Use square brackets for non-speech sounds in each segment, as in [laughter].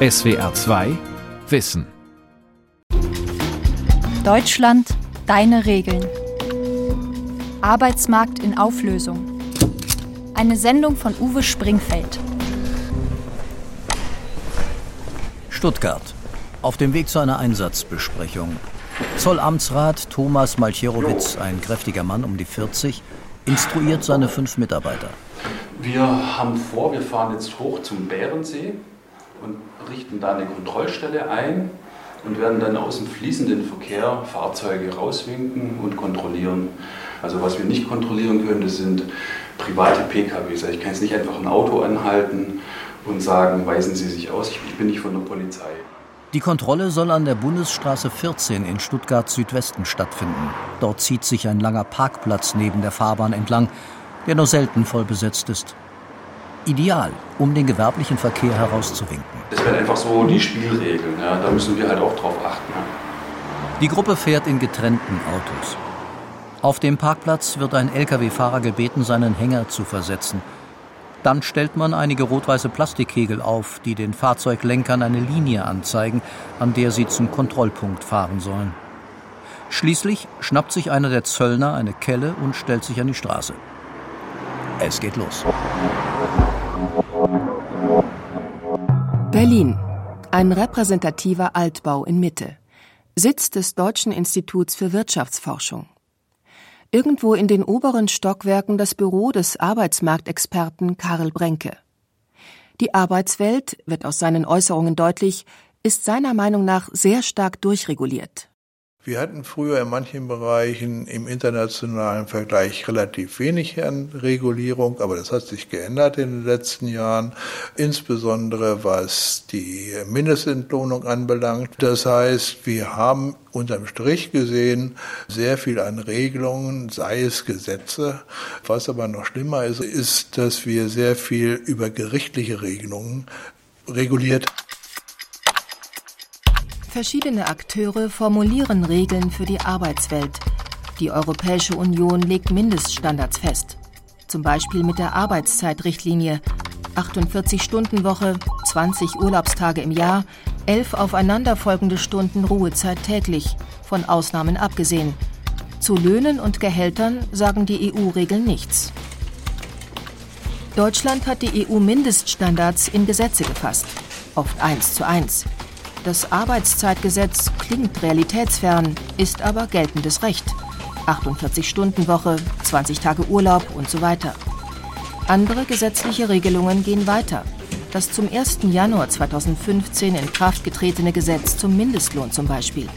SWR 2 Wissen. Deutschland, deine Regeln. Arbeitsmarkt in Auflösung. Eine Sendung von Uwe Springfeld. Stuttgart. Auf dem Weg zu einer Einsatzbesprechung. Zollamtsrat Thomas Malcherowitz, ein kräftiger Mann um die 40, instruiert seine fünf Mitarbeiter. Wir haben vor, wir fahren jetzt hoch zum Bärensee und richten da eine Kontrollstelle ein und werden dann aus dem fließenden Verkehr Fahrzeuge rauswinken und kontrollieren. Also was wir nicht kontrollieren können, das sind private PKWs. Also ich kann jetzt nicht einfach ein Auto anhalten und sagen, weisen Sie sich aus, ich bin nicht von der Polizei. Die Kontrolle soll an der Bundesstraße 14 in Stuttgart Südwesten stattfinden. Dort zieht sich ein langer Parkplatz neben der Fahrbahn entlang, der nur selten voll besetzt ist. Ideal, um den gewerblichen Verkehr herauszuwinken. Das wären einfach so die Spielregeln, ja. da müssen wir halt auch drauf achten. Ja. Die Gruppe fährt in getrennten Autos. Auf dem Parkplatz wird ein Lkw-Fahrer gebeten, seinen Hänger zu versetzen. Dann stellt man einige rot-weiße Plastikkegel auf, die den Fahrzeuglenkern eine Linie anzeigen, an der sie zum Kontrollpunkt fahren sollen. Schließlich schnappt sich einer der Zöllner eine Kelle und stellt sich an die Straße. Es geht los. Berlin. Ein repräsentativer Altbau in Mitte. Sitz des Deutschen Instituts für Wirtschaftsforschung. Irgendwo in den oberen Stockwerken das Büro des Arbeitsmarktexperten Karl Brenke. Die Arbeitswelt, wird aus seinen Äußerungen deutlich, ist seiner Meinung nach sehr stark durchreguliert. Wir hatten früher in manchen Bereichen im internationalen Vergleich relativ wenig Regulierung, aber das hat sich geändert in den letzten Jahren, insbesondere was die Mindestentlohnung anbelangt. Das heißt, wir haben unterm Strich gesehen sehr viel an Regelungen, sei es Gesetze. Was aber noch schlimmer ist, ist, dass wir sehr viel über gerichtliche Regelungen reguliert Verschiedene Akteure formulieren Regeln für die Arbeitswelt. Die Europäische Union legt Mindeststandards fest. Zum Beispiel mit der Arbeitszeitrichtlinie 48-Stunden-Woche, 20 Urlaubstage im Jahr, 11 aufeinanderfolgende Stunden Ruhezeit täglich, von Ausnahmen abgesehen. Zu Löhnen und Gehältern sagen die EU-Regeln nichts. Deutschland hat die EU-Mindeststandards in Gesetze gefasst, oft eins zu eins. Das Arbeitszeitgesetz klingt realitätsfern, ist aber geltendes Recht. 48-Stunden-Woche, 20 Tage Urlaub und so weiter. Andere gesetzliche Regelungen gehen weiter. Das zum 1. Januar 2015 in Kraft getretene Gesetz zum Mindestlohn zum Beispiel.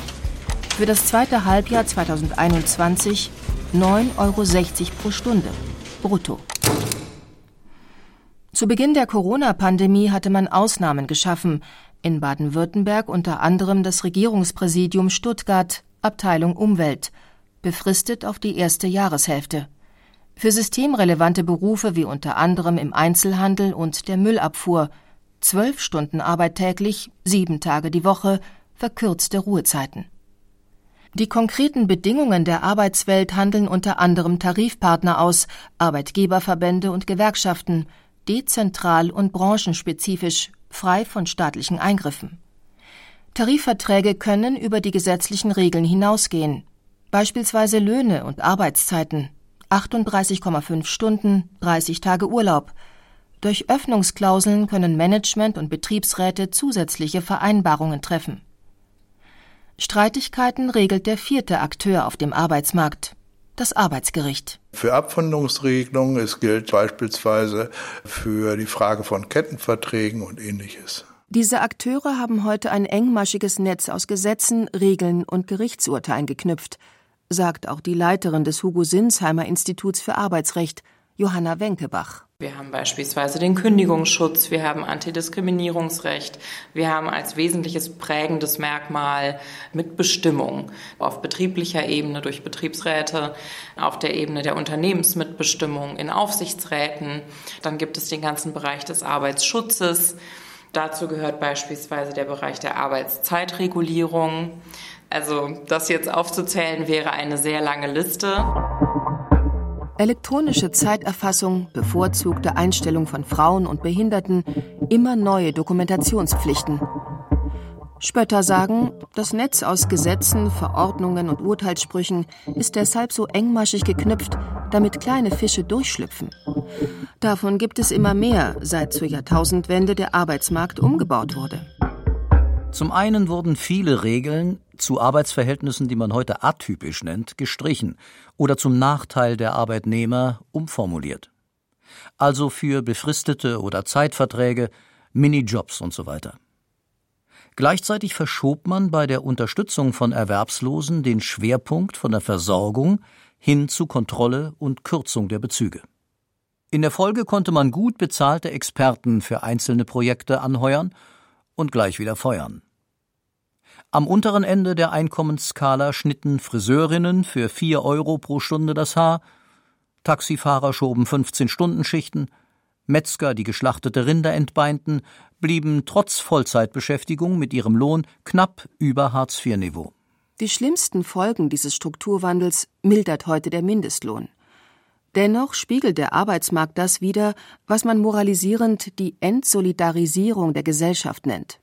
Für das zweite Halbjahr 2021 9,60 Euro pro Stunde. Brutto. Zu Beginn der Corona-Pandemie hatte man Ausnahmen geschaffen, in Baden-Württemberg unter anderem das Regierungspräsidium Stuttgart, Abteilung Umwelt, befristet auf die erste Jahreshälfte. Für systemrelevante Berufe wie unter anderem im Einzelhandel und der Müllabfuhr zwölf Stunden Arbeit täglich, sieben Tage die Woche, verkürzte Ruhezeiten. Die konkreten Bedingungen der Arbeitswelt handeln unter anderem Tarifpartner aus, Arbeitgeberverbände und Gewerkschaften, dezentral und branchenspezifisch frei von staatlichen Eingriffen. Tarifverträge können über die gesetzlichen Regeln hinausgehen, beispielsweise Löhne und Arbeitszeiten, 38,5 Stunden, 30 Tage Urlaub. Durch Öffnungsklauseln können Management und Betriebsräte zusätzliche Vereinbarungen treffen. Streitigkeiten regelt der vierte Akteur auf dem Arbeitsmarkt, das Arbeitsgericht. Für Abfindungsregelungen, es gilt beispielsweise für die Frage von Kettenverträgen und ähnliches. Diese Akteure haben heute ein engmaschiges Netz aus Gesetzen, Regeln und Gerichtsurteilen geknüpft, sagt auch die Leiterin des Hugo Sinsheimer Instituts für Arbeitsrecht, Johanna Wenkebach. Wir haben beispielsweise den Kündigungsschutz, wir haben Antidiskriminierungsrecht, wir haben als wesentliches prägendes Merkmal Mitbestimmung auf betrieblicher Ebene durch Betriebsräte, auf der Ebene der Unternehmensmitbestimmung in Aufsichtsräten. Dann gibt es den ganzen Bereich des Arbeitsschutzes. Dazu gehört beispielsweise der Bereich der Arbeitszeitregulierung. Also das jetzt aufzuzählen wäre eine sehr lange Liste. Elektronische Zeiterfassung, bevorzugte Einstellung von Frauen und Behinderten, immer neue Dokumentationspflichten. Spötter sagen, das Netz aus Gesetzen, Verordnungen und Urteilssprüchen ist deshalb so engmaschig geknüpft, damit kleine Fische durchschlüpfen. Davon gibt es immer mehr, seit zur Jahrtausendwende der Arbeitsmarkt umgebaut wurde. Zum einen wurden viele Regeln zu Arbeitsverhältnissen, die man heute atypisch nennt, gestrichen oder zum Nachteil der Arbeitnehmer umformuliert. Also für befristete oder Zeitverträge, Minijobs und so weiter. Gleichzeitig verschob man bei der Unterstützung von Erwerbslosen den Schwerpunkt von der Versorgung hin zu Kontrolle und Kürzung der Bezüge. In der Folge konnte man gut bezahlte Experten für einzelne Projekte anheuern und gleich wieder feuern. Am unteren Ende der Einkommensskala schnitten Friseurinnen für vier Euro pro Stunde das Haar, Taxifahrer schoben 15-Stunden-Schichten, Metzger, die geschlachtete Rinder entbeinten, blieben trotz Vollzeitbeschäftigung mit ihrem Lohn knapp über Hartz-IV-Niveau. Die schlimmsten Folgen dieses Strukturwandels mildert heute der Mindestlohn. Dennoch spiegelt der Arbeitsmarkt das wider, was man moralisierend die Entsolidarisierung der Gesellschaft nennt.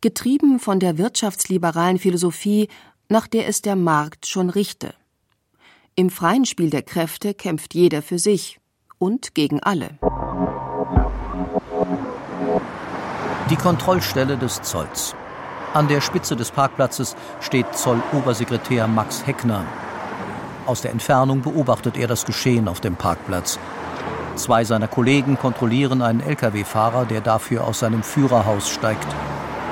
Getrieben von der wirtschaftsliberalen Philosophie, nach der es der Markt schon richte. Im freien Spiel der Kräfte kämpft jeder für sich und gegen alle. Die Kontrollstelle des Zolls. An der Spitze des Parkplatzes steht Zollobersekretär Max Heckner. Aus der Entfernung beobachtet er das Geschehen auf dem Parkplatz. Zwei seiner Kollegen kontrollieren einen Lkw-Fahrer, der dafür aus seinem Führerhaus steigt.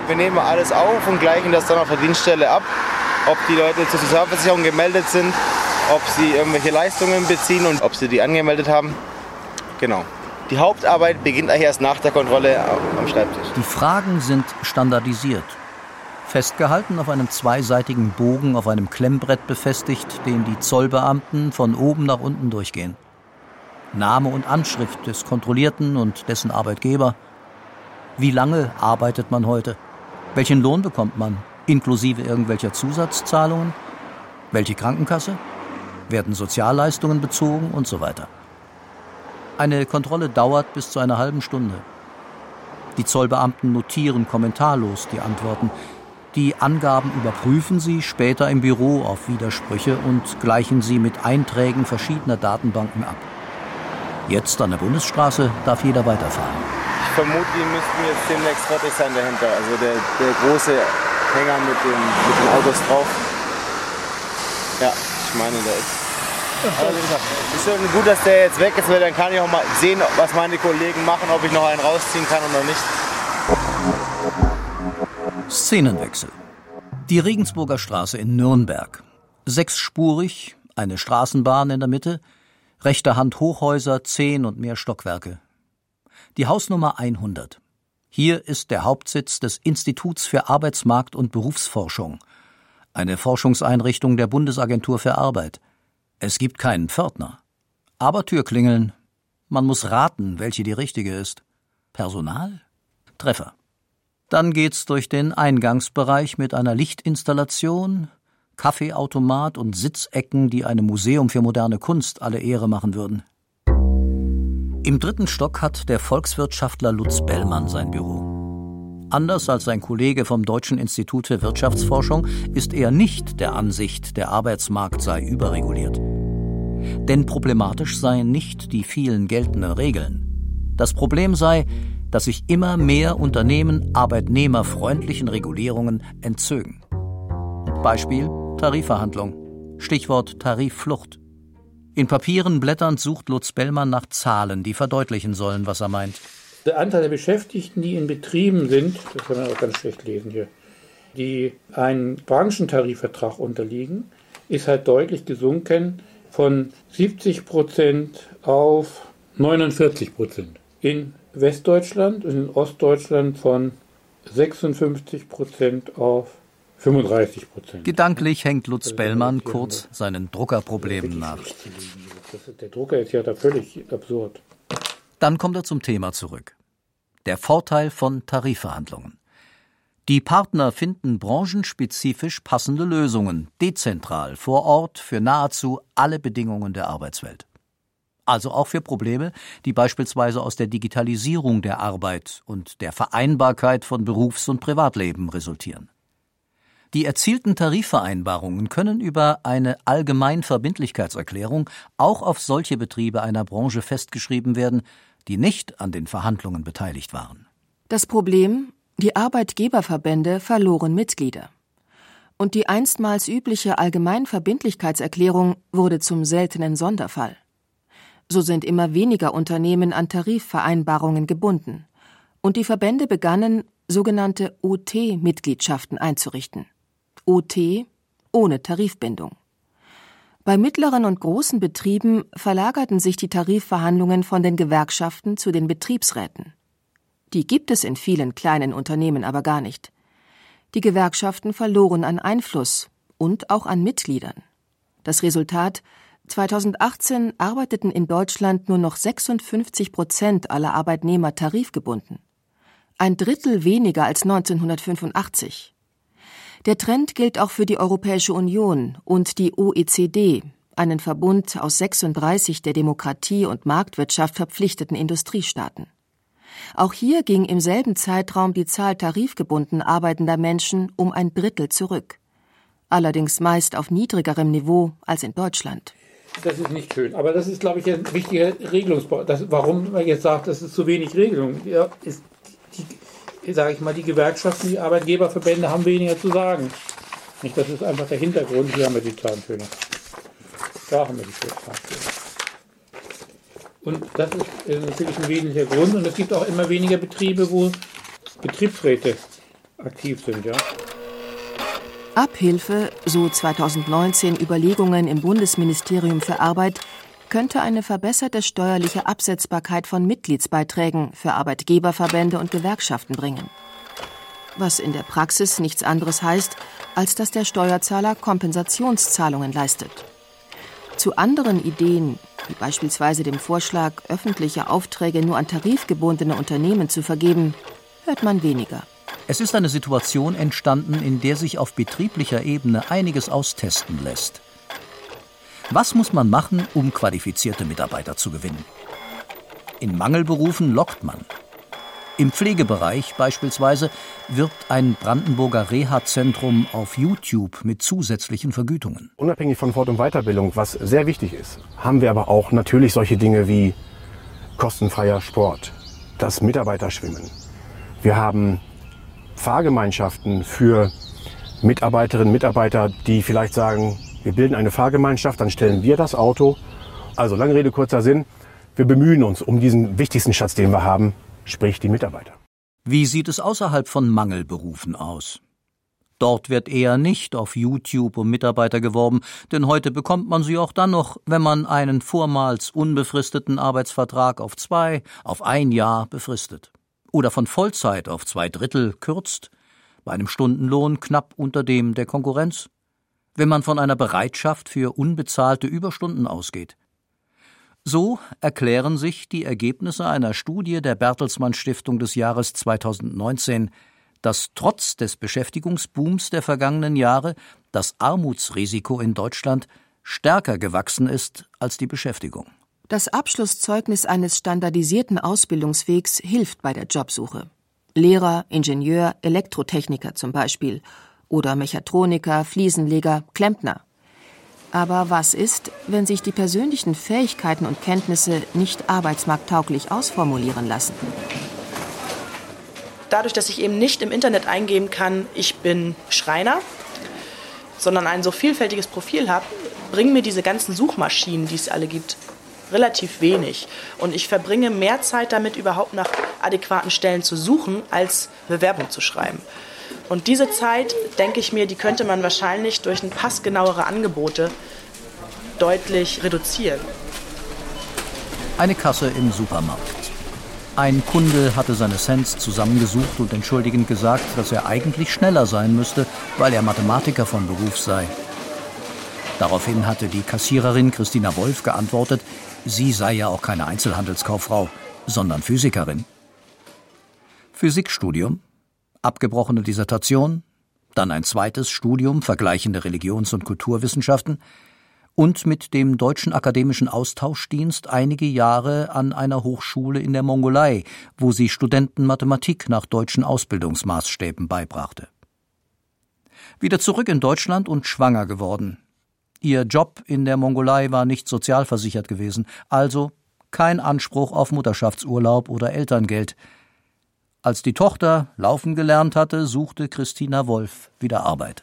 Wir nehmen alles auf und gleichen das dann auf der Dienststelle ab, ob die Leute zur Sozialversicherung gemeldet sind, ob sie irgendwelche Leistungen beziehen und ob sie die angemeldet haben. Genau. Die Hauptarbeit beginnt eigentlich erst nach der Kontrolle am Schreibtisch. Die Fragen sind standardisiert. Festgehalten auf einem zweiseitigen Bogen auf einem Klemmbrett befestigt, den die Zollbeamten von oben nach unten durchgehen. Name und Anschrift des Kontrollierten und dessen Arbeitgeber. Wie lange arbeitet man heute? Welchen Lohn bekommt man? Inklusive irgendwelcher Zusatzzahlungen? Welche Krankenkasse? Werden Sozialleistungen bezogen und so weiter. Eine Kontrolle dauert bis zu einer halben Stunde. Die Zollbeamten notieren kommentarlos die Antworten. Die Angaben überprüfen sie später im Büro auf Widersprüche und gleichen sie mit Einträgen verschiedener Datenbanken ab. Jetzt an der Bundesstraße darf jeder weiterfahren. Ich vermute, die müssten jetzt demnächst fertig sein dahinter. Also der, der große Hänger mit den, mit den Autos drauf. Ja, ich meine, der ist aber ist schon gut, dass der jetzt weg ist, weil dann kann ich auch mal sehen, was meine Kollegen machen, ob ich noch einen rausziehen kann oder nicht. Szenenwechsel. Die Regensburger Straße in Nürnberg. Sechsspurig, eine Straßenbahn in der Mitte, rechter Hand Hochhäuser, zehn und mehr Stockwerke. Die Hausnummer 100. Hier ist der Hauptsitz des Instituts für Arbeitsmarkt und Berufsforschung, eine Forschungseinrichtung der Bundesagentur für Arbeit. Es gibt keinen Pförtner. Aber Türklingeln. Man muss raten, welche die richtige ist. Personal? Treffer. Dann geht's durch den Eingangsbereich mit einer Lichtinstallation, Kaffeeautomat und Sitzecken, die einem Museum für moderne Kunst alle Ehre machen würden. Im dritten Stock hat der Volkswirtschaftler Lutz Bellmann sein Büro. Anders als sein Kollege vom Deutschen Institut für Wirtschaftsforschung ist er nicht der Ansicht, der Arbeitsmarkt sei überreguliert. Denn problematisch seien nicht die vielen geltenden Regeln. Das Problem sei, dass sich immer mehr Unternehmen arbeitnehmerfreundlichen Regulierungen entzögen. Beispiel Tarifverhandlung. Stichwort Tarifflucht. In Papieren blätternd sucht Lutz Bellmann nach Zahlen, die verdeutlichen sollen, was er meint. Der Anteil der Beschäftigten, die in Betrieben sind, das kann man auch ganz schlecht lesen hier, die einen Branchentarifvertrag unterliegen, ist halt deutlich gesunken von 70 Prozent auf 49 Prozent. In Westdeutschland und in Ostdeutschland von 56 Prozent auf 35 Prozent. Gedanklich hängt Lutz Bellmann kurz seinen Druckerproblemen nach. Der Drucker ist ja da völlig absurd. Dann kommt er zum Thema zurück. Der Vorteil von Tarifverhandlungen. Die Partner finden branchenspezifisch passende Lösungen, dezentral, vor Ort, für nahezu alle Bedingungen der Arbeitswelt. Also auch für Probleme, die beispielsweise aus der Digitalisierung der Arbeit und der Vereinbarkeit von Berufs- und Privatleben resultieren. Die erzielten Tarifvereinbarungen können über eine Allgemeinverbindlichkeitserklärung auch auf solche Betriebe einer Branche festgeschrieben werden, die nicht an den Verhandlungen beteiligt waren. Das Problem, die Arbeitgeberverbände verloren Mitglieder. Und die einstmals übliche Allgemeinverbindlichkeitserklärung wurde zum seltenen Sonderfall. So sind immer weniger Unternehmen an Tarifvereinbarungen gebunden. Und die Verbände begannen, sogenannte OT-Mitgliedschaften einzurichten. OT ohne Tarifbindung. Bei mittleren und großen Betrieben verlagerten sich die Tarifverhandlungen von den Gewerkschaften zu den Betriebsräten. Die gibt es in vielen kleinen Unternehmen aber gar nicht. Die Gewerkschaften verloren an Einfluss und auch an Mitgliedern. Das Resultat 2018 arbeiteten in Deutschland nur noch 56 Prozent aller Arbeitnehmer tarifgebunden. Ein Drittel weniger als 1985. Der Trend gilt auch für die Europäische Union und die OECD, einen Verbund aus 36 der Demokratie und Marktwirtschaft verpflichteten Industriestaaten. Auch hier ging im selben Zeitraum die Zahl tarifgebunden arbeitender Menschen um ein Drittel zurück. Allerdings meist auf niedrigerem Niveau als in Deutschland. Das ist nicht schön. Aber das ist, glaube ich, ein wichtiger Regelungsbau. warum man jetzt sagt, das ist zu wenig Regelung. Ja, ist die, sage ich mal, die Gewerkschaften, die Arbeitgeberverbände haben weniger zu sagen. Nicht, das ist einfach der Hintergrund. Hier haben wir die Zahntöne. Da haben wir die Zahntöne. Und das ist natürlich ein wesentlicher Grund. Und es gibt auch immer weniger Betriebe, wo Betriebsräte aktiv sind, ja. Abhilfe, so 2019 Überlegungen im Bundesministerium für Arbeit, könnte eine verbesserte steuerliche Absetzbarkeit von Mitgliedsbeiträgen für Arbeitgeberverbände und Gewerkschaften bringen. Was in der Praxis nichts anderes heißt, als dass der Steuerzahler Kompensationszahlungen leistet. Zu anderen Ideen, wie beispielsweise dem Vorschlag, öffentliche Aufträge nur an tarifgebundene Unternehmen zu vergeben, hört man weniger. Es ist eine Situation entstanden, in der sich auf betrieblicher Ebene einiges austesten lässt. Was muss man machen, um qualifizierte Mitarbeiter zu gewinnen? In Mangelberufen lockt man. Im Pflegebereich beispielsweise wirbt ein Brandenburger Reha-Zentrum auf YouTube mit zusätzlichen Vergütungen. Unabhängig von Fort- und Weiterbildung, was sehr wichtig ist, haben wir aber auch natürlich solche Dinge wie kostenfreier Sport, das Mitarbeiterschwimmen. Wir haben Fahrgemeinschaften für Mitarbeiterinnen und Mitarbeiter, die vielleicht sagen, wir bilden eine Fahrgemeinschaft, dann stellen wir das Auto. Also lange Rede, kurzer Sinn. Wir bemühen uns um diesen wichtigsten Schatz, den wir haben, sprich die Mitarbeiter. Wie sieht es außerhalb von Mangelberufen aus? Dort wird eher nicht auf YouTube um Mitarbeiter geworben, denn heute bekommt man sie auch dann noch, wenn man einen vormals unbefristeten Arbeitsvertrag auf zwei, auf ein Jahr befristet. Oder von Vollzeit auf zwei Drittel kürzt, bei einem Stundenlohn knapp unter dem der Konkurrenz wenn man von einer Bereitschaft für unbezahlte Überstunden ausgeht. So erklären sich die Ergebnisse einer Studie der Bertelsmann Stiftung des Jahres 2019, dass trotz des Beschäftigungsbooms der vergangenen Jahre das Armutsrisiko in Deutschland stärker gewachsen ist als die Beschäftigung. Das Abschlusszeugnis eines standardisierten Ausbildungswegs hilft bei der Jobsuche. Lehrer, Ingenieur, Elektrotechniker zum Beispiel oder Mechatroniker, Fliesenleger, Klempner. Aber was ist, wenn sich die persönlichen Fähigkeiten und Kenntnisse nicht arbeitsmarkttauglich ausformulieren lassen? Dadurch, dass ich eben nicht im Internet eingeben kann, ich bin Schreiner, sondern ein so vielfältiges Profil habe, bringen mir diese ganzen Suchmaschinen, die es alle gibt, relativ wenig. Und ich verbringe mehr Zeit damit, überhaupt nach adäquaten Stellen zu suchen, als Bewerbung zu schreiben. Und diese Zeit, denke ich mir, die könnte man wahrscheinlich durch ein passgenauere Angebote deutlich reduzieren. Eine Kasse im Supermarkt. Ein Kunde hatte seine Cents zusammengesucht und entschuldigend gesagt, dass er eigentlich schneller sein müsste, weil er Mathematiker von Beruf sei. Daraufhin hatte die Kassiererin Christina Wolf geantwortet, sie sei ja auch keine Einzelhandelskauffrau, sondern Physikerin. Physikstudium, abgebrochene Dissertation, dann ein zweites Studium vergleichende Religions- und Kulturwissenschaften und mit dem Deutschen Akademischen Austauschdienst einige Jahre an einer Hochschule in der Mongolei, wo sie Studenten Mathematik nach deutschen Ausbildungsmaßstäben beibrachte. Wieder zurück in Deutschland und schwanger geworden. Ihr Job in der Mongolei war nicht sozialversichert gewesen, also kein Anspruch auf Mutterschaftsurlaub oder Elterngeld. Als die Tochter laufen gelernt hatte, suchte Christina Wolf wieder Arbeit.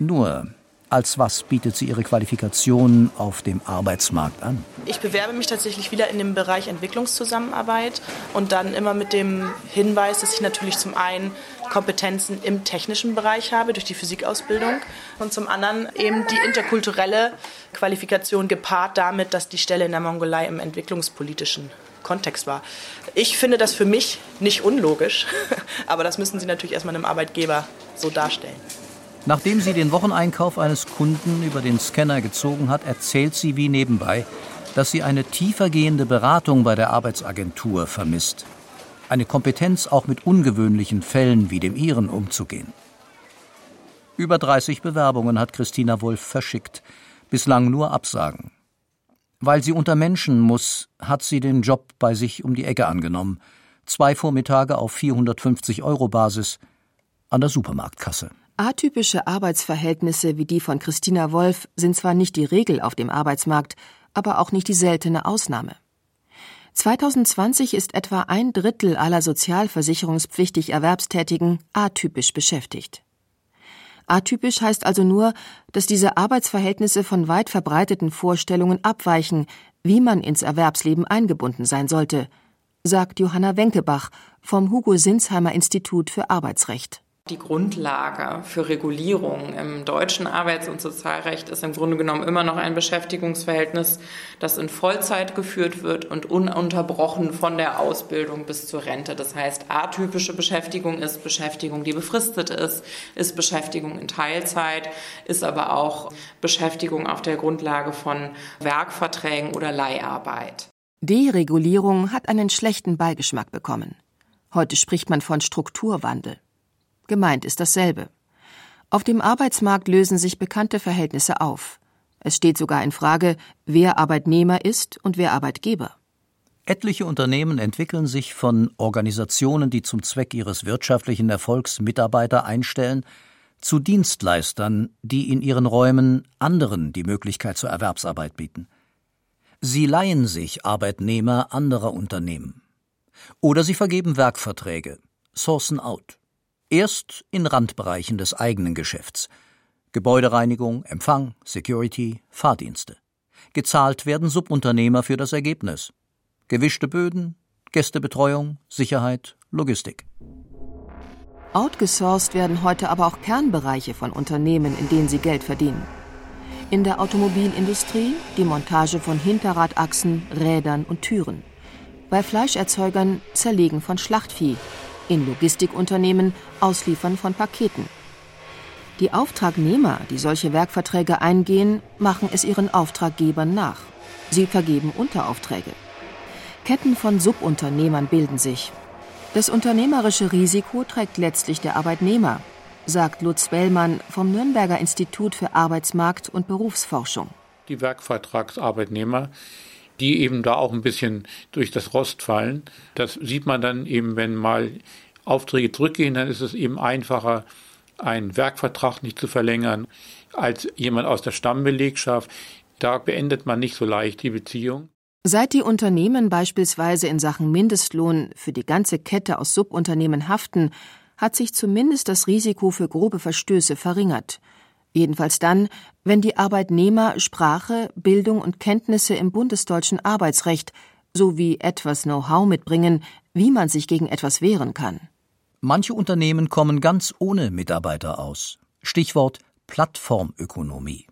Nur als was bietet sie ihre Qualifikation auf dem Arbeitsmarkt an? Ich bewerbe mich tatsächlich wieder in dem Bereich Entwicklungszusammenarbeit und dann immer mit dem Hinweis, dass ich natürlich zum einen Kompetenzen im technischen Bereich habe durch die Physikausbildung und zum anderen eben die interkulturelle Qualifikation gepaart damit, dass die Stelle in der Mongolei im entwicklungspolitischen Kontext war. Ich finde das für mich nicht unlogisch, [laughs] aber das müssen Sie natürlich erstmal einem Arbeitgeber so darstellen. Nachdem sie den Wocheneinkauf eines Kunden über den Scanner gezogen hat, erzählt sie wie nebenbei, dass sie eine tiefergehende Beratung bei der Arbeitsagentur vermisst. Eine Kompetenz, auch mit ungewöhnlichen Fällen wie dem ihren umzugehen. Über 30 Bewerbungen hat Christina Wolf verschickt, bislang nur Absagen. Weil sie unter Menschen muss, hat sie den Job bei sich um die Ecke angenommen. Zwei Vormittage auf 450 Euro Basis an der Supermarktkasse. Atypische Arbeitsverhältnisse wie die von Christina Wolf sind zwar nicht die Regel auf dem Arbeitsmarkt, aber auch nicht die seltene Ausnahme. 2020 ist etwa ein Drittel aller sozialversicherungspflichtig Erwerbstätigen atypisch beschäftigt. Atypisch heißt also nur, dass diese Arbeitsverhältnisse von weit verbreiteten Vorstellungen abweichen, wie man ins Erwerbsleben eingebunden sein sollte, sagt Johanna Wenkebach vom Hugo Sinsheimer Institut für Arbeitsrecht. Die Grundlage für Regulierung im deutschen Arbeits- und Sozialrecht ist im Grunde genommen immer noch ein Beschäftigungsverhältnis, das in Vollzeit geführt wird und ununterbrochen von der Ausbildung bis zur Rente. Das heißt, atypische Beschäftigung ist Beschäftigung, die befristet ist, ist Beschäftigung in Teilzeit, ist aber auch Beschäftigung auf der Grundlage von Werkverträgen oder Leiharbeit. Deregulierung hat einen schlechten Beigeschmack bekommen. Heute spricht man von Strukturwandel. Gemeint ist dasselbe. Auf dem Arbeitsmarkt lösen sich bekannte Verhältnisse auf. Es steht sogar in Frage, wer Arbeitnehmer ist und wer Arbeitgeber. Etliche Unternehmen entwickeln sich von Organisationen, die zum Zweck ihres wirtschaftlichen Erfolgs Mitarbeiter einstellen, zu Dienstleistern, die in ihren Räumen anderen die Möglichkeit zur Erwerbsarbeit bieten. Sie leihen sich Arbeitnehmer anderer Unternehmen. Oder sie vergeben Werkverträge, sourcen out. Erst in Randbereichen des eigenen Geschäfts. Gebäudereinigung, Empfang, Security, Fahrdienste. Gezahlt werden Subunternehmer für das Ergebnis. Gewischte Böden, Gästebetreuung, Sicherheit, Logistik. Outgesourced werden heute aber auch Kernbereiche von Unternehmen, in denen sie Geld verdienen. In der Automobilindustrie die Montage von Hinterradachsen, Rädern und Türen. Bei Fleischerzeugern Zerlegen von Schlachtvieh, in Logistikunternehmen Ausliefern von Paketen. Die Auftragnehmer, die solche Werkverträge eingehen, machen es ihren Auftraggebern nach. Sie vergeben Unteraufträge. Ketten von Subunternehmern bilden sich. Das unternehmerische Risiko trägt letztlich der Arbeitnehmer, sagt Lutz Wellmann vom Nürnberger Institut für Arbeitsmarkt und Berufsforschung. Die Werkvertragsarbeitnehmer, die eben da auch ein bisschen durch das Rost fallen, das sieht man dann eben, wenn mal Aufträge zurückgehen, dann ist es eben einfacher, einen Werkvertrag nicht zu verlängern, als jemand aus der Stammbelegschaft. Da beendet man nicht so leicht die Beziehung. Seit die Unternehmen beispielsweise in Sachen Mindestlohn für die ganze Kette aus Subunternehmen haften, hat sich zumindest das Risiko für grobe Verstöße verringert. Jedenfalls dann, wenn die Arbeitnehmer Sprache, Bildung und Kenntnisse im bundesdeutschen Arbeitsrecht sowie etwas Know-how mitbringen, wie man sich gegen etwas wehren kann. Manche Unternehmen kommen ganz ohne Mitarbeiter aus. Stichwort Plattformökonomie.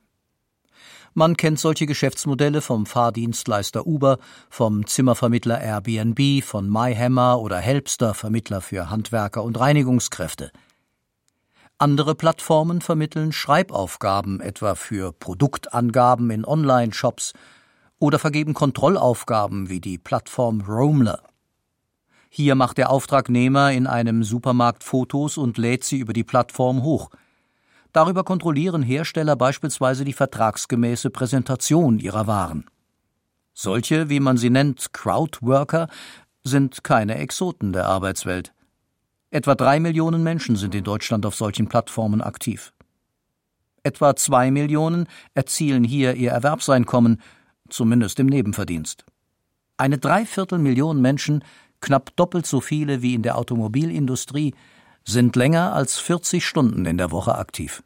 Man kennt solche Geschäftsmodelle vom Fahrdienstleister Uber, vom Zimmervermittler Airbnb, von MyHammer oder Helpster, Vermittler für Handwerker und Reinigungskräfte. Andere Plattformen vermitteln Schreibaufgaben etwa für Produktangaben in Online-Shops oder vergeben Kontrollaufgaben wie die Plattform Roamler. Hier macht der Auftragnehmer in einem Supermarkt Fotos und lädt sie über die Plattform hoch. Darüber kontrollieren Hersteller beispielsweise die vertragsgemäße Präsentation ihrer Waren. Solche, wie man sie nennt, Crowdworker, sind keine Exoten der Arbeitswelt. Etwa drei Millionen Menschen sind in Deutschland auf solchen Plattformen aktiv. Etwa zwei Millionen erzielen hier ihr Erwerbseinkommen, zumindest im Nebenverdienst. Eine Dreiviertelmillion Menschen, knapp doppelt so viele wie in der Automobilindustrie, sind länger als 40 Stunden in der Woche aktiv.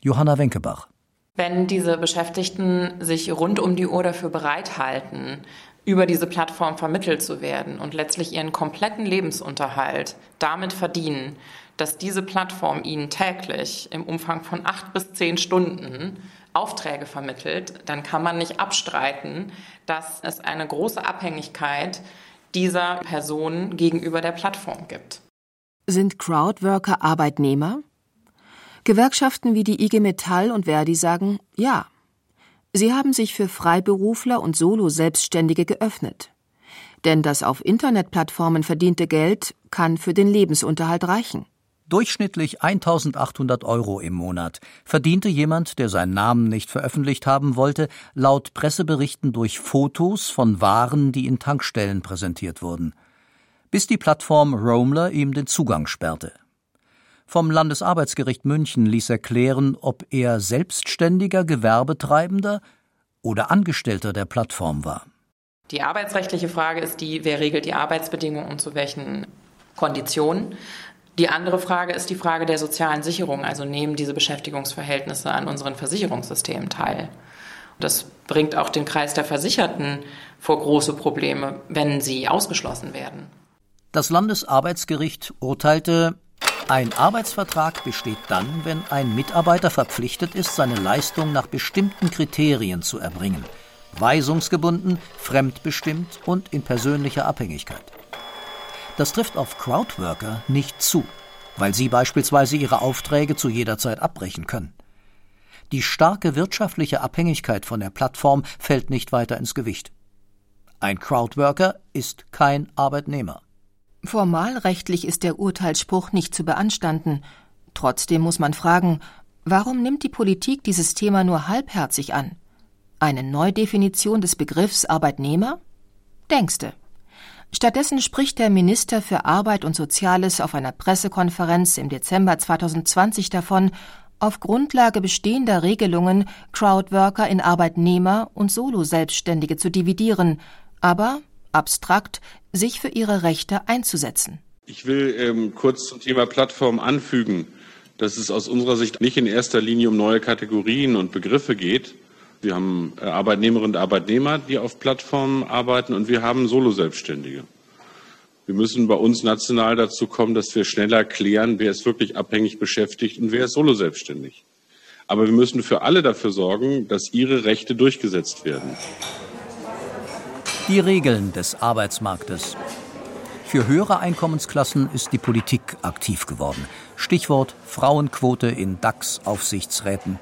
Johanna Wenkebach. Wenn diese Beschäftigten sich rund um die Uhr dafür bereithalten, über diese Plattform vermittelt zu werden und letztlich ihren kompletten Lebensunterhalt damit verdienen, dass diese Plattform ihnen täglich im Umfang von acht bis zehn Stunden Aufträge vermittelt, dann kann man nicht abstreiten, dass es eine große Abhängigkeit dieser Personen gegenüber der Plattform gibt. Sind Crowdworker Arbeitnehmer? Gewerkschaften wie die IG Metall und Verdi sagen ja. Sie haben sich für Freiberufler und Solo-Selbstständige geöffnet. Denn das auf Internetplattformen verdiente Geld kann für den Lebensunterhalt reichen. Durchschnittlich 1800 Euro im Monat verdiente jemand, der seinen Namen nicht veröffentlicht haben wollte, laut Presseberichten durch Fotos von Waren, die in Tankstellen präsentiert wurden. Bis die Plattform Roamler ihm den Zugang sperrte. Vom Landesarbeitsgericht München ließ er klären, ob er selbstständiger Gewerbetreibender oder Angestellter der Plattform war. Die arbeitsrechtliche Frage ist die, wer regelt die Arbeitsbedingungen und zu welchen Konditionen. Die andere Frage ist die Frage der sozialen Sicherung. Also nehmen diese Beschäftigungsverhältnisse an unseren Versicherungssystemen teil. Das bringt auch den Kreis der Versicherten vor große Probleme, wenn sie ausgeschlossen werden. Das Landesarbeitsgericht urteilte, ein Arbeitsvertrag besteht dann, wenn ein Mitarbeiter verpflichtet ist, seine Leistung nach bestimmten Kriterien zu erbringen. Weisungsgebunden, fremdbestimmt und in persönlicher Abhängigkeit. Das trifft auf Crowdworker nicht zu, weil sie beispielsweise ihre Aufträge zu jeder Zeit abbrechen können. Die starke wirtschaftliche Abhängigkeit von der Plattform fällt nicht weiter ins Gewicht. Ein Crowdworker ist kein Arbeitnehmer. Formalrechtlich ist der Urteilsspruch nicht zu beanstanden. Trotzdem muss man fragen, warum nimmt die Politik dieses Thema nur halbherzig an? Eine Neudefinition des Begriffs Arbeitnehmer? Denkste. Stattdessen spricht der Minister für Arbeit und Soziales auf einer Pressekonferenz im Dezember 2020 davon, auf Grundlage bestehender Regelungen Crowdworker in Arbeitnehmer und Solo-Selbstständige zu dividieren, aber abstrakt sich für ihre Rechte einzusetzen. Ich will ähm, kurz zum Thema Plattform anfügen, dass es aus unserer Sicht nicht in erster Linie um neue Kategorien und Begriffe geht, wir haben äh, Arbeitnehmerinnen und Arbeitnehmer, die auf Plattformen arbeiten und wir haben Solo-Selbstständige. Wir müssen bei uns national dazu kommen, dass wir schneller klären, wer ist wirklich abhängig beschäftigt und wer ist solo-selbstständig. Aber wir müssen für alle dafür sorgen, dass ihre Rechte durchgesetzt werden. Die Regeln des Arbeitsmarktes. Für höhere Einkommensklassen ist die Politik aktiv geworden. Stichwort Frauenquote in DAX-Aufsichtsräten.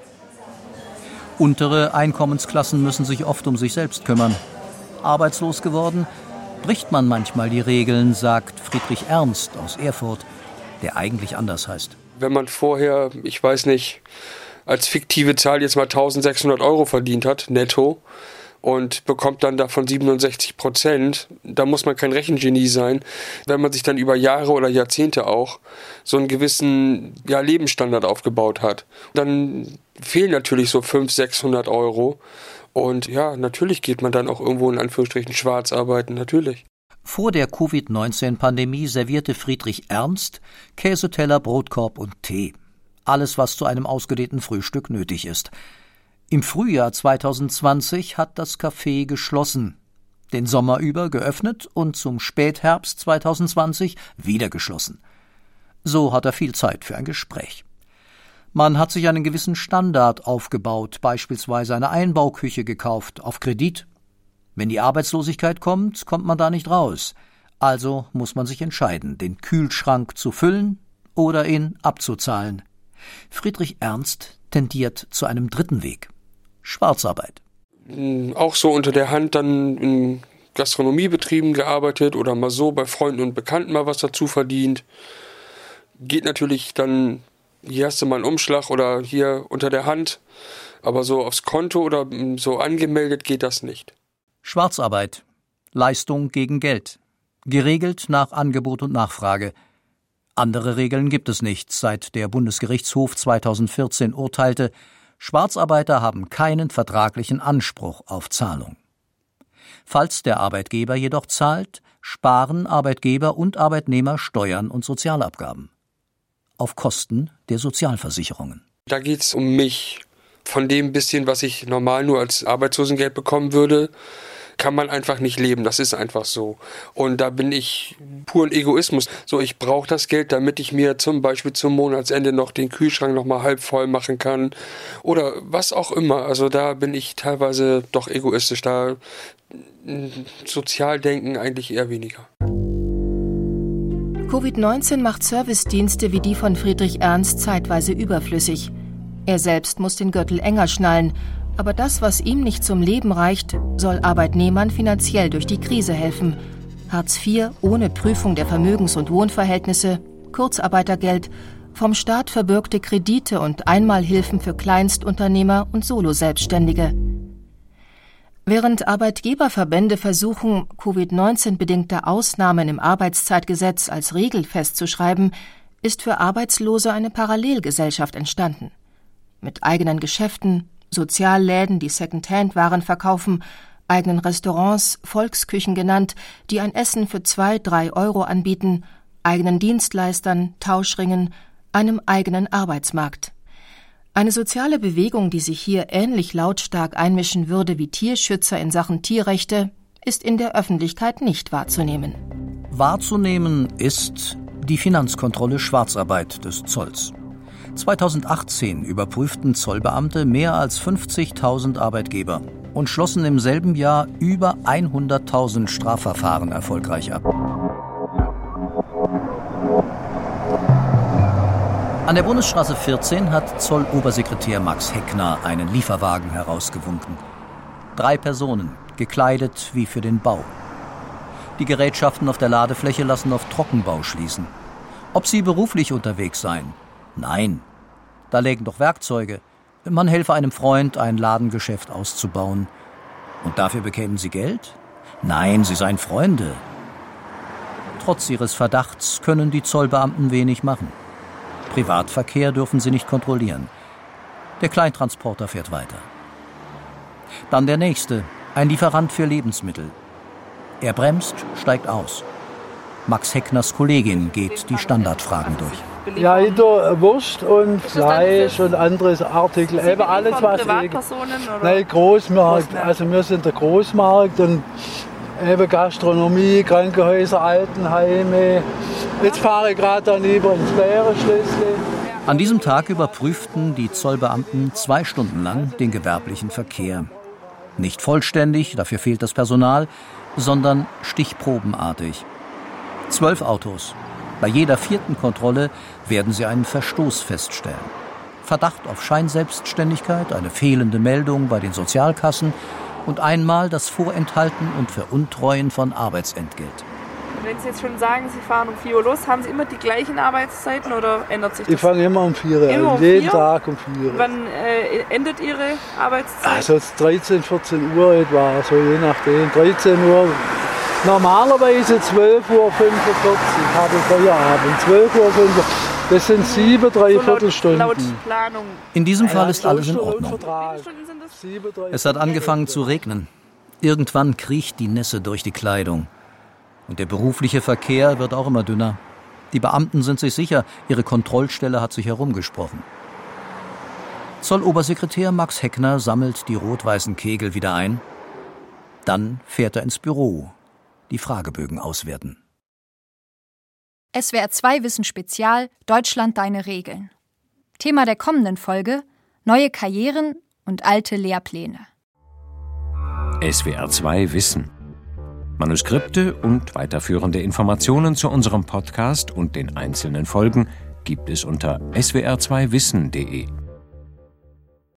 Untere Einkommensklassen müssen sich oft um sich selbst kümmern. Arbeitslos geworden, bricht man manchmal die Regeln, sagt Friedrich Ernst aus Erfurt, der eigentlich anders heißt. Wenn man vorher, ich weiß nicht, als fiktive Zahl jetzt mal 1600 Euro verdient hat, netto, und bekommt dann davon 67 Prozent, da muss man kein Rechengenie sein. Wenn man sich dann über Jahre oder Jahrzehnte auch so einen gewissen ja, Lebensstandard aufgebaut hat, dann fehlen natürlich so 500, 600 Euro. Und ja, natürlich geht man dann auch irgendwo in Anführungsstrichen schwarz arbeiten, natürlich. Vor der Covid-19-Pandemie servierte Friedrich Ernst Käseteller, Brotkorb und Tee. Alles, was zu einem ausgedehnten Frühstück nötig ist. Im Frühjahr 2020 hat das Café geschlossen, den Sommer über geöffnet und zum Spätherbst 2020 wieder geschlossen. So hat er viel Zeit für ein Gespräch. Man hat sich einen gewissen Standard aufgebaut, beispielsweise eine Einbauküche gekauft, auf Kredit. Wenn die Arbeitslosigkeit kommt, kommt man da nicht raus. Also muss man sich entscheiden, den Kühlschrank zu füllen oder ihn abzuzahlen. Friedrich Ernst tendiert zu einem dritten Weg. Schwarzarbeit? Hm, auch so unter der Hand dann in Gastronomiebetrieben gearbeitet oder mal so bei Freunden und Bekannten mal was dazu verdient. Geht natürlich dann hier hast du mal einen Umschlag oder hier unter der Hand, aber so aufs Konto oder so angemeldet geht das nicht. Schwarzarbeit. Leistung gegen Geld. Geregelt nach Angebot und Nachfrage. Andere Regeln gibt es nicht, seit der Bundesgerichtshof 2014 urteilte, Schwarzarbeiter haben keinen vertraglichen Anspruch auf Zahlung. Falls der Arbeitgeber jedoch zahlt, sparen Arbeitgeber und Arbeitnehmer Steuern und Sozialabgaben. Auf Kosten der Sozialversicherungen. Da geht es um mich. Von dem bisschen, was ich normal nur als Arbeitslosengeld bekommen würde, kann man einfach nicht leben. Das ist einfach so. Und da bin ich puren Egoismus. So, ich brauche das Geld, damit ich mir zum Beispiel zum Monatsende noch den Kühlschrank noch mal halb voll machen kann. Oder was auch immer. Also da bin ich teilweise doch egoistisch. Da Sozialdenken eigentlich eher weniger. Covid-19 macht Servicedienste wie die von Friedrich Ernst zeitweise überflüssig. Er selbst muss den Gürtel enger schnallen, aber das, was ihm nicht zum Leben reicht, soll Arbeitnehmern finanziell durch die Krise helfen. Hartz IV ohne Prüfung der Vermögens- und Wohnverhältnisse, Kurzarbeitergeld, vom Staat verbürgte Kredite und Einmalhilfen für Kleinstunternehmer und Soloselbstständige. Während Arbeitgeberverbände versuchen, Covid-19-bedingte Ausnahmen im Arbeitszeitgesetz als Regel festzuschreiben, ist für Arbeitslose eine Parallelgesellschaft entstanden. Mit eigenen Geschäften, Sozialläden, die Secondhand-Waren verkaufen, eigenen Restaurants, Volksküchen genannt, die ein Essen für zwei, drei Euro anbieten, eigenen Dienstleistern, Tauschringen, einem eigenen Arbeitsmarkt. Eine soziale Bewegung, die sich hier ähnlich lautstark einmischen würde wie Tierschützer in Sachen Tierrechte, ist in der Öffentlichkeit nicht wahrzunehmen. Wahrzunehmen ist die Finanzkontrolle Schwarzarbeit des Zolls. 2018 überprüften Zollbeamte mehr als 50.000 Arbeitgeber und schlossen im selben Jahr über 100.000 Strafverfahren erfolgreich ab. An der Bundesstraße 14 hat Zollobersekretär Max Heckner einen Lieferwagen herausgewunken. Drei Personen, gekleidet wie für den Bau. Die Gerätschaften auf der Ladefläche lassen auf Trockenbau schließen. Ob sie beruflich unterwegs seien? Nein. Da lägen doch Werkzeuge. Man helfe einem Freund, ein Ladengeschäft auszubauen. Und dafür bekämen sie Geld? Nein, sie seien Freunde. Trotz ihres Verdachts können die Zollbeamten wenig machen. Privatverkehr dürfen sie nicht kontrollieren. Der Kleintransporter fährt weiter. Dann der nächste, ein Lieferant für Lebensmittel. Er bremst, steigt aus. Max Heckners Kollegin geht die Standardfragen durch. Ja, hinter Wurst und Fleisch und anderes Artikel. Eben alles, was Privatpersonen oder? Nein, Großmarkt. Also wir sind der Großmarkt und eben Gastronomie, Krankenhäuser, Altenheime. Jetzt fahre ich gerade dann über ins leere Schlüssel. An diesem Tag überprüften die Zollbeamten zwei Stunden lang den gewerblichen Verkehr. Nicht vollständig, dafür fehlt das Personal, sondern stichprobenartig. Zwölf Autos. Bei jeder vierten Kontrolle werden sie einen Verstoß feststellen. Verdacht auf Scheinselbstständigkeit, eine fehlende Meldung bei den Sozialkassen und einmal das Vorenthalten und Veruntreuen von Arbeitsentgelt. Wenn Sie jetzt schon sagen, Sie fahren um 4 Uhr los, haben Sie immer die gleichen Arbeitszeiten oder ändert sich das? Ich fange immer um 4 Uhr Immer an, um jeden vier? Tag um 4 Uhr. Wann äh, endet Ihre Arbeitszeit? Also 13, 14 Uhr etwa, so je nachdem. 13 Uhr, normalerweise 12 Uhr 45 habe ich Feierabend. 12 Uhr 45, das sind sieben, drei Viertelstunden. In diesem Fall ist alles in Ordnung. Es hat angefangen zu regnen. Irgendwann kriecht die Nässe durch die Kleidung. Und der berufliche Verkehr wird auch immer dünner. Die Beamten sind sich sicher, ihre Kontrollstelle hat sich herumgesprochen. Zollobersekretär Max Heckner sammelt die rot-weißen Kegel wieder ein. Dann fährt er ins Büro, die Fragebögen auswerten. SWR 2 Wissen Spezial Deutschland deine Regeln. Thema der kommenden Folge Neue Karrieren und alte Lehrpläne. SWR 2 Wissen. Manuskripte und weiterführende Informationen zu unserem Podcast und den einzelnen Folgen gibt es unter swr2wissen.de.